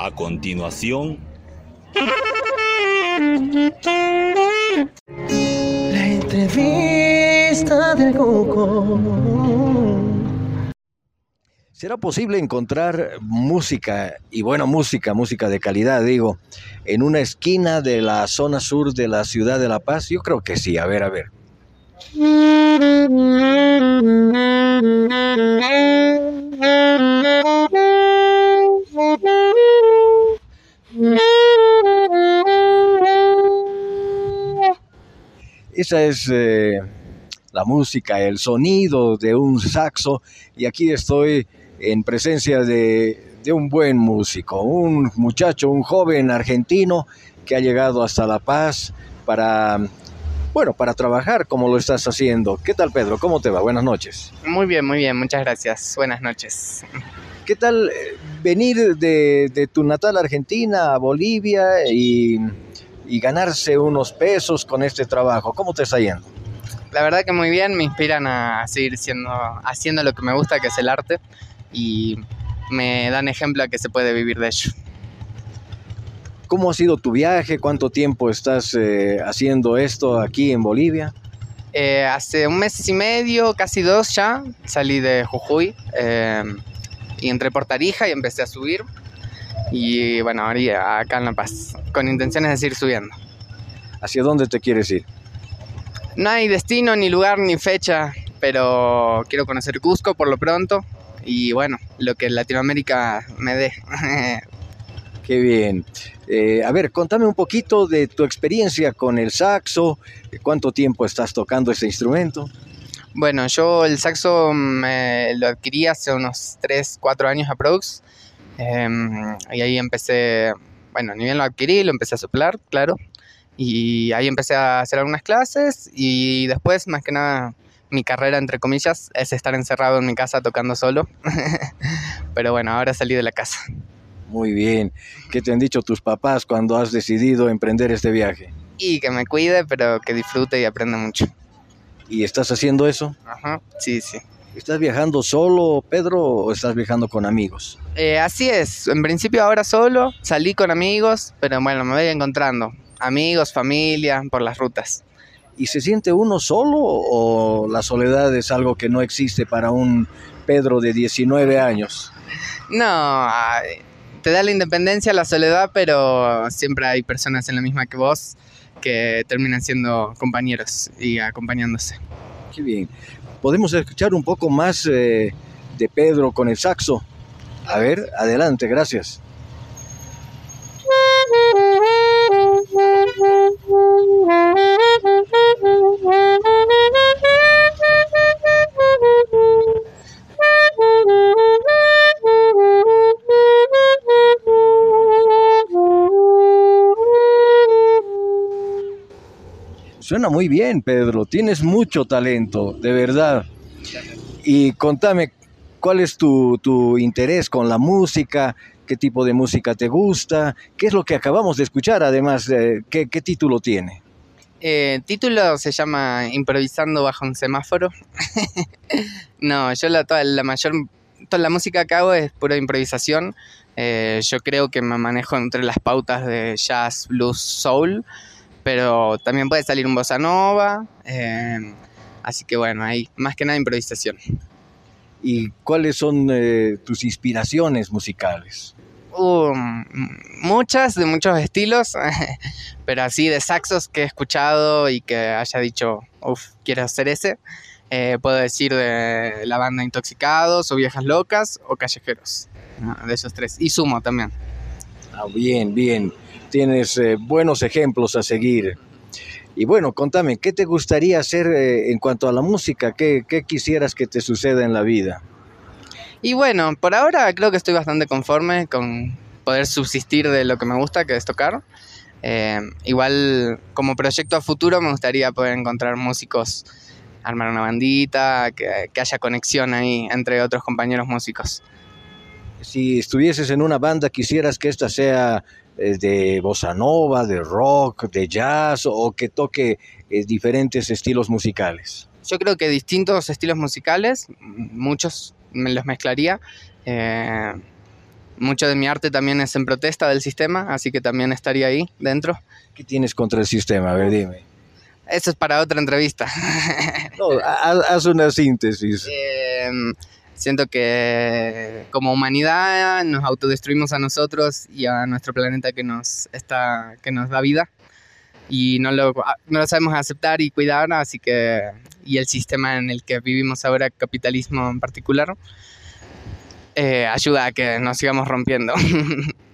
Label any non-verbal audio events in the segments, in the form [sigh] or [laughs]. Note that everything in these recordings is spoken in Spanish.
A continuación... La entrevista del Coco. ¿Será posible encontrar música, y buena música, música de calidad, digo, en una esquina de la zona sur de la ciudad de La Paz? Yo creo que sí, a ver, a ver. Esa es eh, la música, el sonido de un saxo y aquí estoy en presencia de, de un buen músico, un muchacho, un joven argentino que ha llegado hasta La Paz para, bueno, para trabajar como lo estás haciendo. ¿Qué tal Pedro? ¿Cómo te va? Buenas noches. Muy bien, muy bien, muchas gracias. Buenas noches. ¿Qué tal eh, venir de, de tu natal Argentina a Bolivia y, y ganarse unos pesos con este trabajo? ¿Cómo te está yendo? La verdad que muy bien, me inspiran a seguir siendo, haciendo lo que me gusta, que es el arte, y me dan ejemplo a que se puede vivir de ello. ¿Cómo ha sido tu viaje? ¿Cuánto tiempo estás eh, haciendo esto aquí en Bolivia? Eh, hace un mes y medio, casi dos ya, salí de Jujuy eh, y entré por Tarija y empecé a subir. Y bueno, ahora acá en La Paz, con intenciones de seguir subiendo. ¿Hacia dónde te quieres ir? No hay destino, ni lugar, ni fecha, pero quiero conocer Cusco por lo pronto y bueno, lo que Latinoamérica me dé. [laughs] Qué bien. Eh, a ver, contame un poquito de tu experiencia con el saxo, cuánto tiempo estás tocando este instrumento. Bueno, yo el saxo me lo adquirí hace unos 3, 4 años aprox. Eh, y ahí empecé, bueno, ni bien lo adquirí, lo empecé a soplar, claro. Y ahí empecé a hacer algunas clases y después, más que nada, mi carrera, entre comillas, es estar encerrado en mi casa tocando solo. [laughs] Pero bueno, ahora salí de la casa. Muy bien. ¿Qué te han dicho tus papás cuando has decidido emprender este viaje? Y que me cuide, pero que disfrute y aprenda mucho. ¿Y estás haciendo eso? Ajá, sí, sí. ¿Estás viajando solo, Pedro, o estás viajando con amigos? Eh, así es. En principio ahora solo, salí con amigos, pero bueno, me voy encontrando. Amigos, familia, por las rutas. ¿Y se siente uno solo o la soledad es algo que no existe para un Pedro de 19 años? No, te da la independencia, la soledad, pero siempre hay personas en la misma que vos que terminan siendo compañeros y acompañándose. Qué bien. ¿Podemos escuchar un poco más eh, de Pedro con el saxo? A ver, adelante, gracias. Suena muy bien, Pedro. Tienes mucho talento, de verdad. Y contame, ¿cuál es tu, tu, interés con la música? ¿Qué tipo de música te gusta? ¿Qué es lo que acabamos de escuchar? Además, eh, ¿qué, ¿qué, título tiene? Eh, título se llama Improvisando bajo un semáforo. [laughs] no, yo la, toda, la mayor, toda la música que hago es pura improvisación. Eh, yo creo que me manejo entre las pautas de jazz, blues, soul pero también puede salir un bossa nova. Eh, así que bueno, hay más que nada improvisación. ¿Y cuáles son eh, tus inspiraciones musicales? Uh, muchas, de muchos estilos, [laughs] pero así de saxos que he escuchado y que haya dicho, uff, quiero hacer ese. Eh, puedo decir de la banda Intoxicados o Viejas Locas o Callejeros, de esos tres. Y Sumo también. Ah, bien, bien tienes eh, buenos ejemplos a seguir. Y bueno, contame, ¿qué te gustaría hacer eh, en cuanto a la música? ¿Qué, ¿Qué, quisieras que te suceda en la vida? Y bueno, por ahora creo que estoy bastante conforme con poder subsistir de lo que me gusta, que es tocar. Eh, igual como proyecto a futuro me gustaría poder encontrar músicos, armar una bandita, que, que haya conexión ahí entre otros compañeros músicos. Si estuvieses en una banda, quisieras que esta sea de bossa nova, de rock, de jazz o que toque eh, diferentes estilos musicales? Yo creo que distintos estilos musicales, muchos me los mezclaría. Eh, mucho de mi arte también es en protesta del sistema, así que también estaría ahí dentro. ¿Qué tienes contra el sistema? A ver, dime. Eso es para otra entrevista. No, haz una síntesis. [laughs] Em, siento que como humanidad nos autodestruimos a nosotros y a nuestro planeta que nos, está, que nos da vida y no lo, no lo sabemos aceptar y cuidar, así que, y el sistema en el que vivimos ahora, capitalismo en particular, eh, ayuda a que nos sigamos rompiendo. [laughs]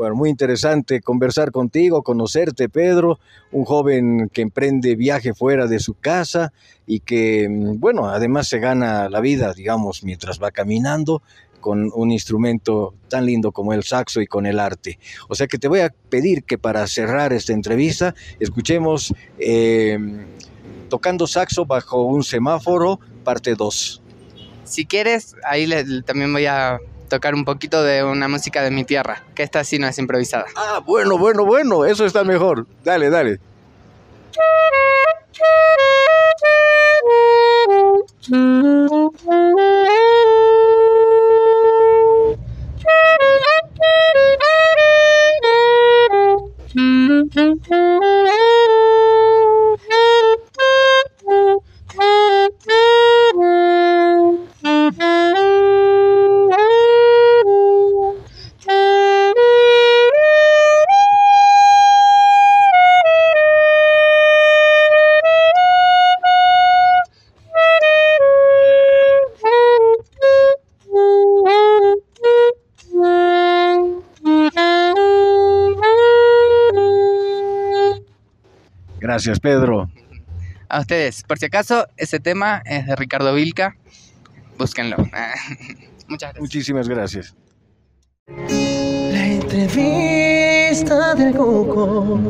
Bueno, muy interesante conversar contigo, conocerte, Pedro, un joven que emprende viaje fuera de su casa y que, mm, bueno, además se gana la vida, digamos, mientras va caminando con un instrumento tan lindo como el saxo y con el arte. O sea que te voy a pedir que para cerrar esta entrevista escuchemos em, tocando saxo bajo un semáforo, parte 2. Si quieres, ahí también voy a tocar un poquito de una música de mi tierra, que esta sí no es improvisada. Ah, bueno, bueno, bueno, eso está mejor. Dale, dale. [laughs] Gracias, Pedro. A ustedes. Por si acaso, ese tema es de Ricardo Vilca. Búsquenlo. [laughs] Muchas gracias. Muchísimas gracias. La entrevista del Coco.